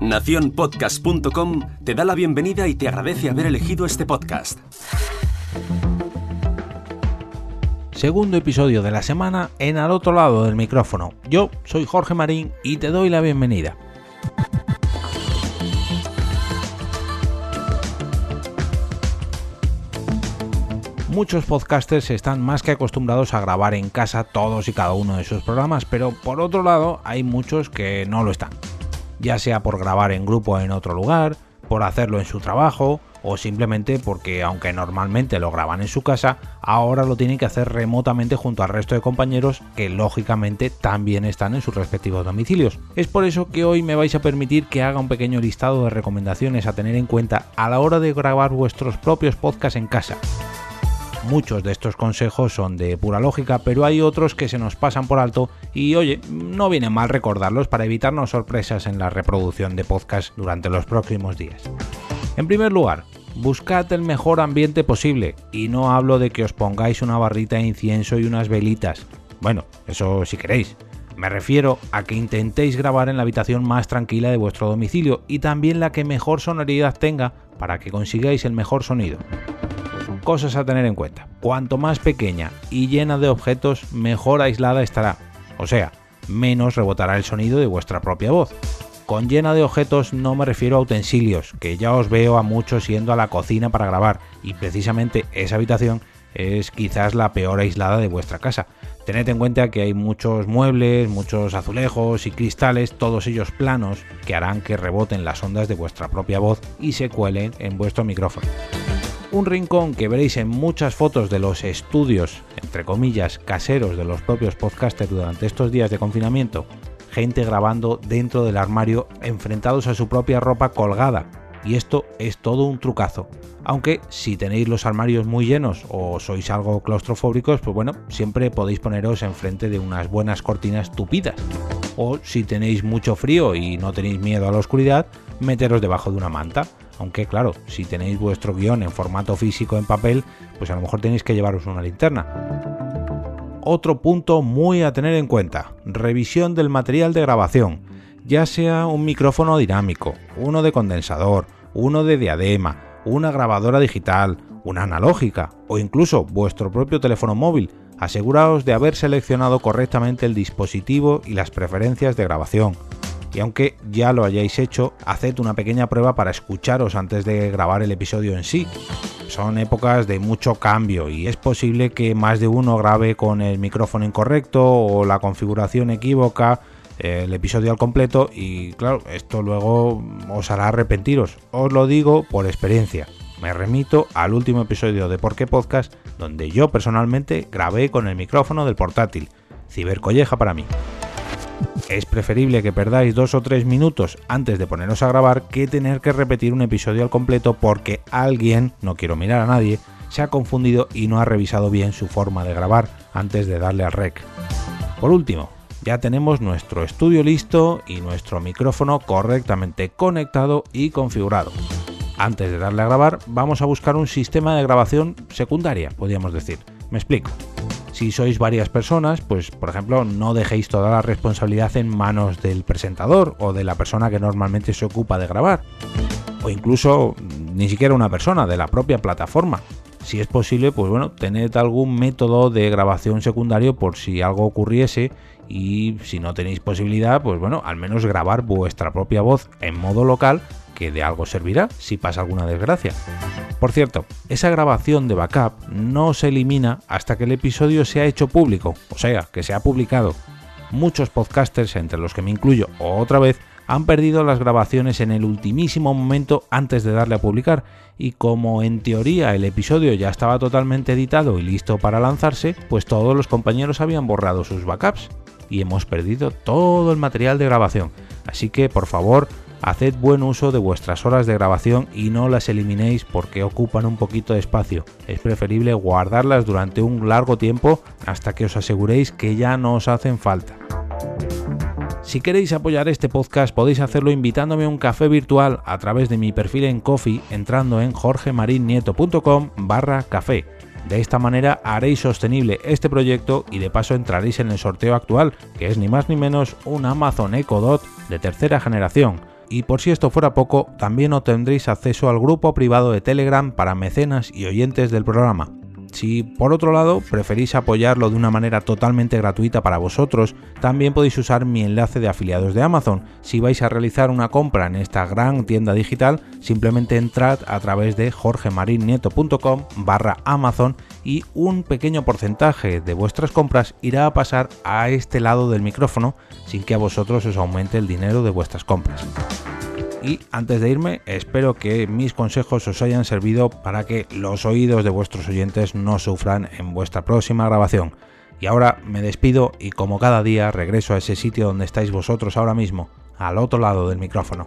Naciónpodcast.com te da la bienvenida y te agradece haber elegido este podcast. Segundo episodio de la semana en al otro lado del micrófono. Yo soy Jorge Marín y te doy la bienvenida. Muchos podcasters están más que acostumbrados a grabar en casa todos y cada uno de sus programas, pero por otro lado hay muchos que no lo están. Ya sea por grabar en grupo en otro lugar, por hacerlo en su trabajo o simplemente porque aunque normalmente lo graban en su casa, ahora lo tienen que hacer remotamente junto al resto de compañeros que lógicamente también están en sus respectivos domicilios. Es por eso que hoy me vais a permitir que haga un pequeño listado de recomendaciones a tener en cuenta a la hora de grabar vuestros propios podcasts en casa. Muchos de estos consejos son de pura lógica, pero hay otros que se nos pasan por alto y oye, no viene mal recordarlos para evitarnos sorpresas en la reproducción de podcast durante los próximos días. En primer lugar, buscad el mejor ambiente posible y no hablo de que os pongáis una barrita de incienso y unas velitas. Bueno, eso si queréis. Me refiero a que intentéis grabar en la habitación más tranquila de vuestro domicilio y también la que mejor sonoridad tenga para que consigáis el mejor sonido. Cosas a tener en cuenta. Cuanto más pequeña y llena de objetos, mejor aislada estará. O sea, menos rebotará el sonido de vuestra propia voz. Con llena de objetos no me refiero a utensilios, que ya os veo a muchos yendo a la cocina para grabar, y precisamente esa habitación es quizás la peor aislada de vuestra casa. Tened en cuenta que hay muchos muebles, muchos azulejos y cristales, todos ellos planos, que harán que reboten las ondas de vuestra propia voz y se cuelen en vuestro micrófono un rincón que veréis en muchas fotos de los estudios, entre comillas, caseros de los propios podcasters durante estos días de confinamiento, gente grabando dentro del armario enfrentados a su propia ropa colgada. Y esto es todo un trucazo. Aunque si tenéis los armarios muy llenos o sois algo claustrofóbicos, pues bueno, siempre podéis poneros enfrente de unas buenas cortinas tupidas. O si tenéis mucho frío y no tenéis miedo a la oscuridad, meteros debajo de una manta aunque claro, si tenéis vuestro guion en formato físico en papel, pues a lo mejor tenéis que llevaros una linterna. Otro punto muy a tener en cuenta, revisión del material de grabación, ya sea un micrófono dinámico, uno de condensador, uno de diadema, una grabadora digital, una analógica o incluso vuestro propio teléfono móvil, aseguraos de haber seleccionado correctamente el dispositivo y las preferencias de grabación y aunque ya lo hayáis hecho, haced una pequeña prueba para escucharos antes de grabar el episodio en sí. Son épocas de mucho cambio y es posible que más de uno grabe con el micrófono incorrecto o la configuración equívoca el episodio al completo y claro, esto luego os hará arrepentiros. Os lo digo por experiencia. Me remito al último episodio de Por qué Podcast donde yo personalmente grabé con el micrófono del portátil. Cibercolleja para mí. Es preferible que perdáis dos o tres minutos antes de poneros a grabar que tener que repetir un episodio al completo porque alguien, no quiero mirar a nadie, se ha confundido y no ha revisado bien su forma de grabar antes de darle al rec. Por último, ya tenemos nuestro estudio listo y nuestro micrófono correctamente conectado y configurado. Antes de darle a grabar, vamos a buscar un sistema de grabación secundaria, podríamos decir. Me explico. Si sois varias personas, pues por ejemplo no dejéis toda la responsabilidad en manos del presentador o de la persona que normalmente se ocupa de grabar. O incluso ni siquiera una persona, de la propia plataforma. Si es posible, pues bueno, tened algún método de grabación secundario por si algo ocurriese y si no tenéis posibilidad, pues bueno, al menos grabar vuestra propia voz en modo local que de algo servirá si pasa alguna desgracia. Por cierto, esa grabación de backup no se elimina hasta que el episodio sea hecho público, o sea, que se ha publicado. Muchos podcasters, entre los que me incluyo otra vez, han perdido las grabaciones en el ultimísimo momento antes de darle a publicar y como en teoría el episodio ya estaba totalmente editado y listo para lanzarse, pues todos los compañeros habían borrado sus backups y hemos perdido todo el material de grabación. Así que por favor Haced buen uso de vuestras horas de grabación y no las eliminéis porque ocupan un poquito de espacio. Es preferible guardarlas durante un largo tiempo hasta que os aseguréis que ya no os hacen falta. Si queréis apoyar este podcast podéis hacerlo invitándome a un café virtual a través de mi perfil en Coffee entrando en jorgemarinieto.com barra café. De esta manera haréis sostenible este proyecto y de paso entraréis en el sorteo actual, que es ni más ni menos un Amazon Echo Dot de tercera generación. Y por si esto fuera poco, también obtendréis acceso al grupo privado de Telegram para mecenas y oyentes del programa. Si por otro lado preferís apoyarlo de una manera totalmente gratuita para vosotros, también podéis usar mi enlace de afiliados de Amazon. Si vais a realizar una compra en esta gran tienda digital, simplemente entrad a través de jorgemarinieto.com barra Amazon y un pequeño porcentaje de vuestras compras irá a pasar a este lado del micrófono sin que a vosotros os aumente el dinero de vuestras compras. Y antes de irme, espero que mis consejos os hayan servido para que los oídos de vuestros oyentes no sufran en vuestra próxima grabación. Y ahora me despido y como cada día regreso a ese sitio donde estáis vosotros ahora mismo, al otro lado del micrófono.